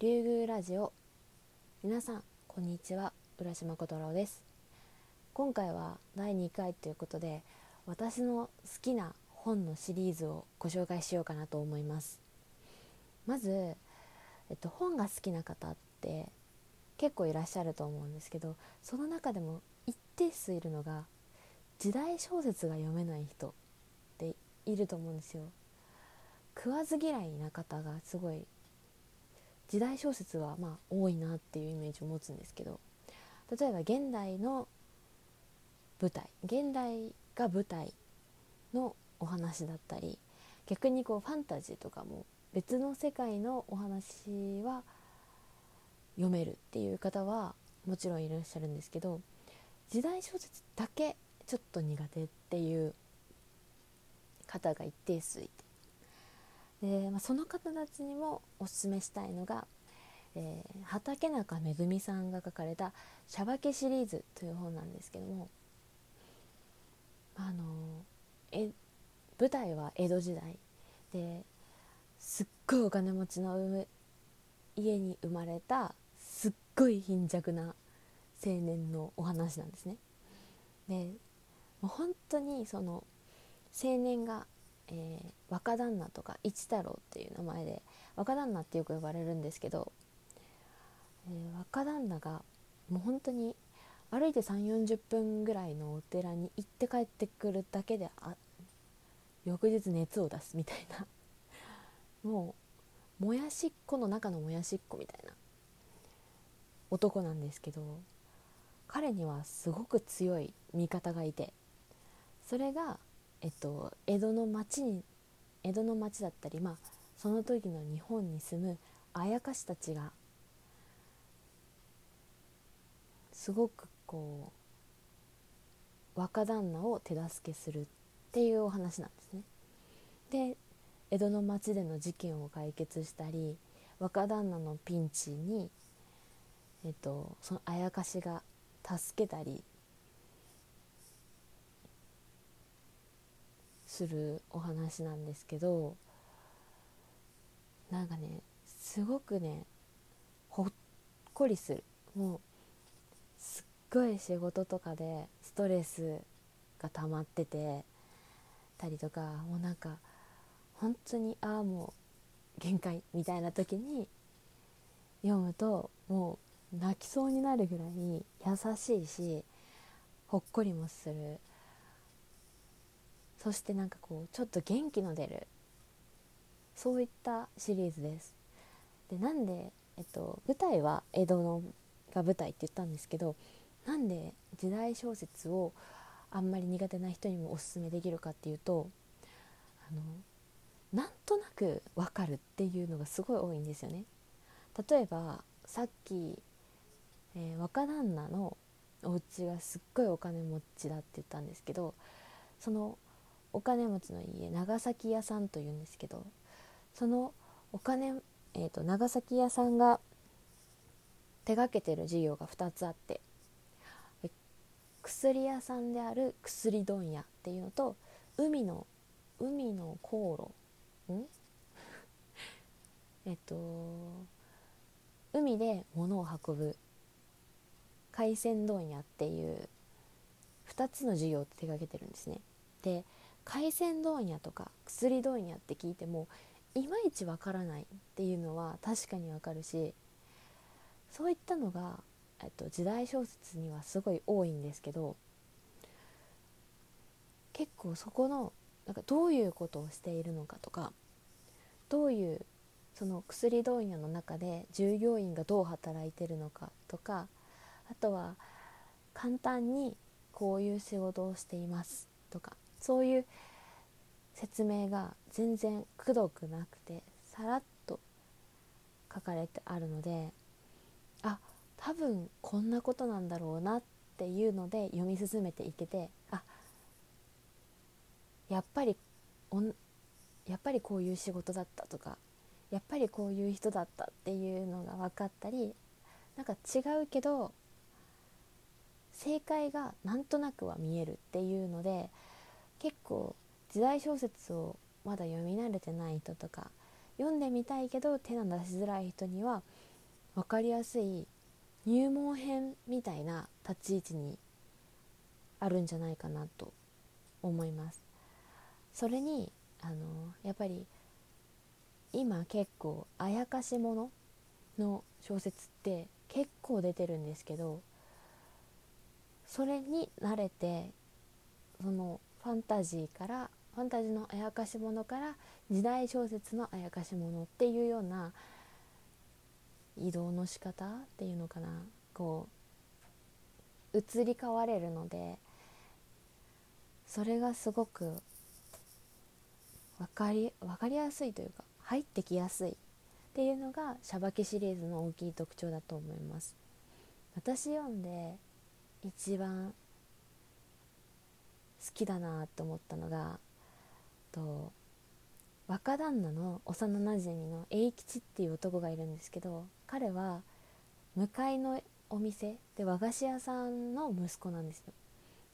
竜宮ラジオ。皆さんこんにちは。浦島小太郎です。今回は第2回ということで私の好きな本のシリーズをご紹介しようかなと思います。まず、えっと、本が好きな方って結構いらっしゃると思うんですけどその中でも一定数いるのが時代小説が読めない人っていると思うんですよ。食わず嫌いな方がすごい時代小説はまあ多いなっていうイメージを持つんですけど例えば現代の舞台現代が舞台のお話だったり逆にこうファンタジーとかも別の世界のお話は読めるっていう方はもちろんいらっしゃるんですけど時代小説だけちょっと苦手っていう方が一定数いてで、まあ、その方たちにもおすすめしたいのが、えー、畠中めぐみさんが書かれた「しゃばけシリーズ」という本なんですけどもあのえ舞台は江戸時代ですっごいお金持ちの家に生まれたすっごい貧弱な青年のお話なんですね。でもう本当にその青年がえー、若旦那とか一太郎っていう名前で若旦那ってよく呼ばれるんですけど、えー、若旦那がもう本当に歩いて3 4 0分ぐらいのお寺に行って帰ってくるだけであ翌日熱を出すみたいな。もうもやしっこの中のもやしっこみたいな男なんですけど彼にはすごく強い味方がいてそれがえっと、江戸の町に江戸の町だったり、まあ、その時の日本に住むあやかしたちがすごくこう若旦那を手助けするっていうお話なんですね。で江戸の町での事件を解決したり若旦那のピンチに、えっと、そのあやかしが助けたりするお話なんですけどなんかねすごくねほっこりする。もうすっごい仕事とかでストレスが溜まっててたりとかもうなんか本当にああもう限界みたいな時に読むともう泣きそうになるぐらい優しいしほっこりもする。そしてなんかこうちょっと元気の出るそういったシリーズですでなんで、えっと、舞台は江戸のが舞台って言ったんですけどなんで時代小説をあんまり苦手な人にもおすすめできるかっていうとあのなんとなくわかるっていうのがすごい多いんですよね。例えばさっき、えー、若旦那のお家がすっごいお金持ちだって言ったんですけどそのお金持ちの家長崎屋さんというんですけどそのお金、えーと、長崎屋さんが手がけてる事業が2つあって薬屋さんである薬問屋っていうのと海の海の航路ん？えっと海で物を運ぶ海鮮問屋っていう2つの事業を手がけてるんですね。で海鮮問屋とか薬問屋って聞いてもいまいちわからないっていうのは確かにわかるしそういったのが、えっと、時代小説にはすごい多いんですけど結構そこのなんかどういうことをしているのかとかどういうその薬問屋の中で従業員がどう働いてるのかとかあとは簡単にこういう仕事をしていますとかそういう説明が全然くどくなくてさらっと書かれてあるのであ多分こんなことなんだろうなっていうので読み進めていけてあやっぱりおんやっぱりこういう仕事だったとかやっぱりこういう人だったっていうのが分かったりなんか違うけど正解がなんとなくは見えるっていうので結構時代小説をまだ読み慣れてない人とか読んでみたいけど手の出しづらい人には分かりやすい入門編みたいな立ち位置にあるんじゃないかなと思います。それにあのやっぱり今結構あやかしものの小説って結構出てるんですけどそれに慣れてそのファンタジーからファンタジーのあやかしものから時代小説のあやかしものっていうような移動の仕方っていうのかな。こう移り変われるのでそれがすごく分かり分かりやすいというか入ってきやすいっていうのがシャバケシリーズの大きい特徴だと思います。私読んで一番きだなと思ったのがと若旦那の幼なじみの栄吉っていう男がいるんですけど彼は向かいのお店で和菓子屋さんの息子なんですよ。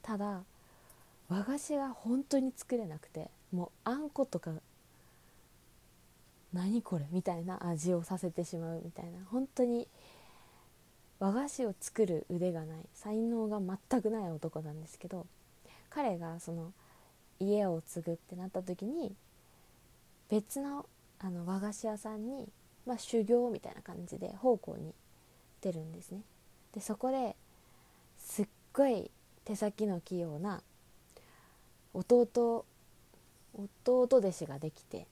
ただ和菓子が本当に作れなくてもうあんことか何これみたいな味をさせてしまうみたいな。本当に和菓子を作る腕がない才能が全くない男なんですけど彼がその家を継ぐってなった時に別のあの和菓子屋さんに、まあ、修行みたいな感じで奉公に出るんですね。でそこですっごい手先の器用な弟弟弟子ができて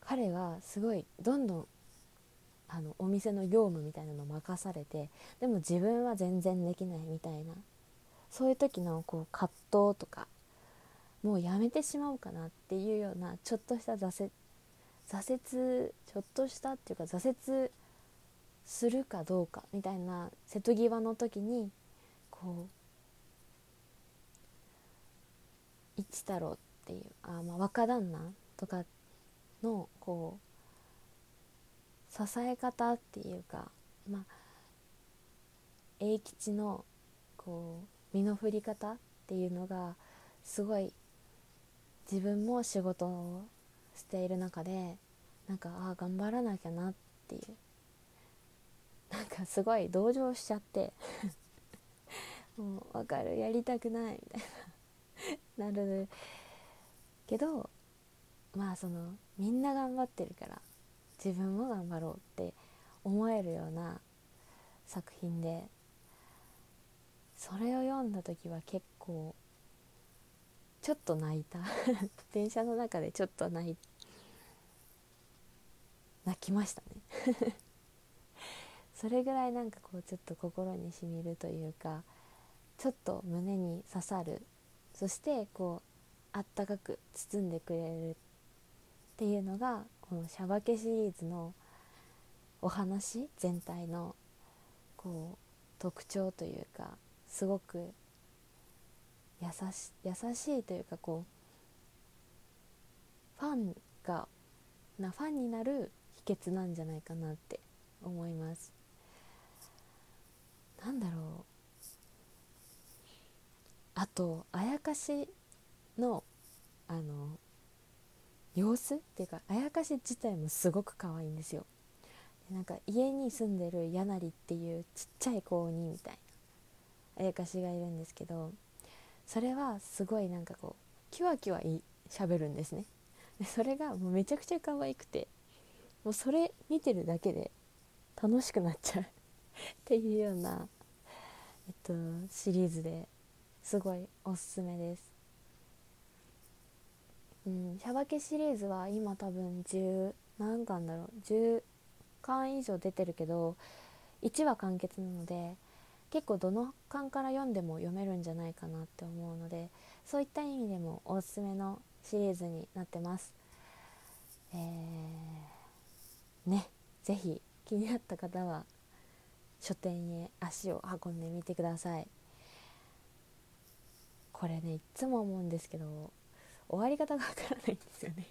彼がすごいどんどんあのお店の業務みたいなの任されてでも自分は全然できないみたいなそういう時のこう葛藤とかもうやめてしまおうかなっていうようなちょっとした挫折挫折ちょっとしたっていうか挫折するかどうかみたいな瀬戸際の時にこう一太郎っていうあ、まあ、若旦那とかのこう支え方っていうかまあ栄吉のこう身の振り方っていうのがすごい自分も仕事をしている中でなんかああ頑張らなきゃなっていう。なんかすごい同情しちゃって。もう分かる。やりたくない。みたいな。なるけどまあそのみんな頑張ってるから自分も頑張ろうって思えるような作品でそれを読んだ時は結構ちょっと泣いた。電車の中でちょっと泣い泣きましたね。それぐらいなんかこうちょっと心にしみるというかちょっと胸に刺さる。そしてこうあったかく包んでくれるっていうのがこの「シャバケ」シリーズのお話全体のこう特徴というかすごく優し優しいというかこうファンがなファンになる秘訣なんじゃないかなって思います。なんだろう。あとあやかしのあの様子っていうかあやかし自体もすごく可愛いんですよ。なんか家に住んでるやなりっていうちっちゃい子鬼みたいあやかしがいるんですけどそれはすごいなんかこうキュワキュワしゃべるんですね。でそれがもうめちゃくちゃ可愛くてもうそれ見てるだけで楽しくなっちゃう。っていうような、えっと、シリーズですごいおすすめです。うん、シャバケシリーズは今多分10何巻だろう。10巻以上出てるけど1話完結なので結構どの巻から読んでも読めるんじゃないかなって思うのでそういった意味でもおすすめのシリーズになってます。えー、ね是非気になった方は書店へ足を運んでみてください。これねいっつも思うんですけど終わり方がわからないんですよね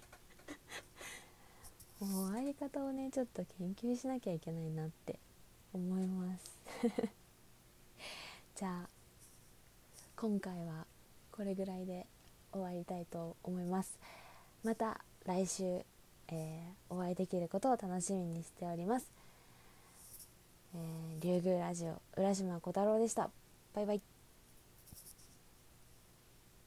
もう終わり方をねちょっと研究しなきゃいけないなって思いますじゃあ今回はこれぐらいで終わりたいと思います。また来週、えー、お会いできることを楽しみにしております。えー、竜宮ラジオ浦島小太郎でした。バイバイ。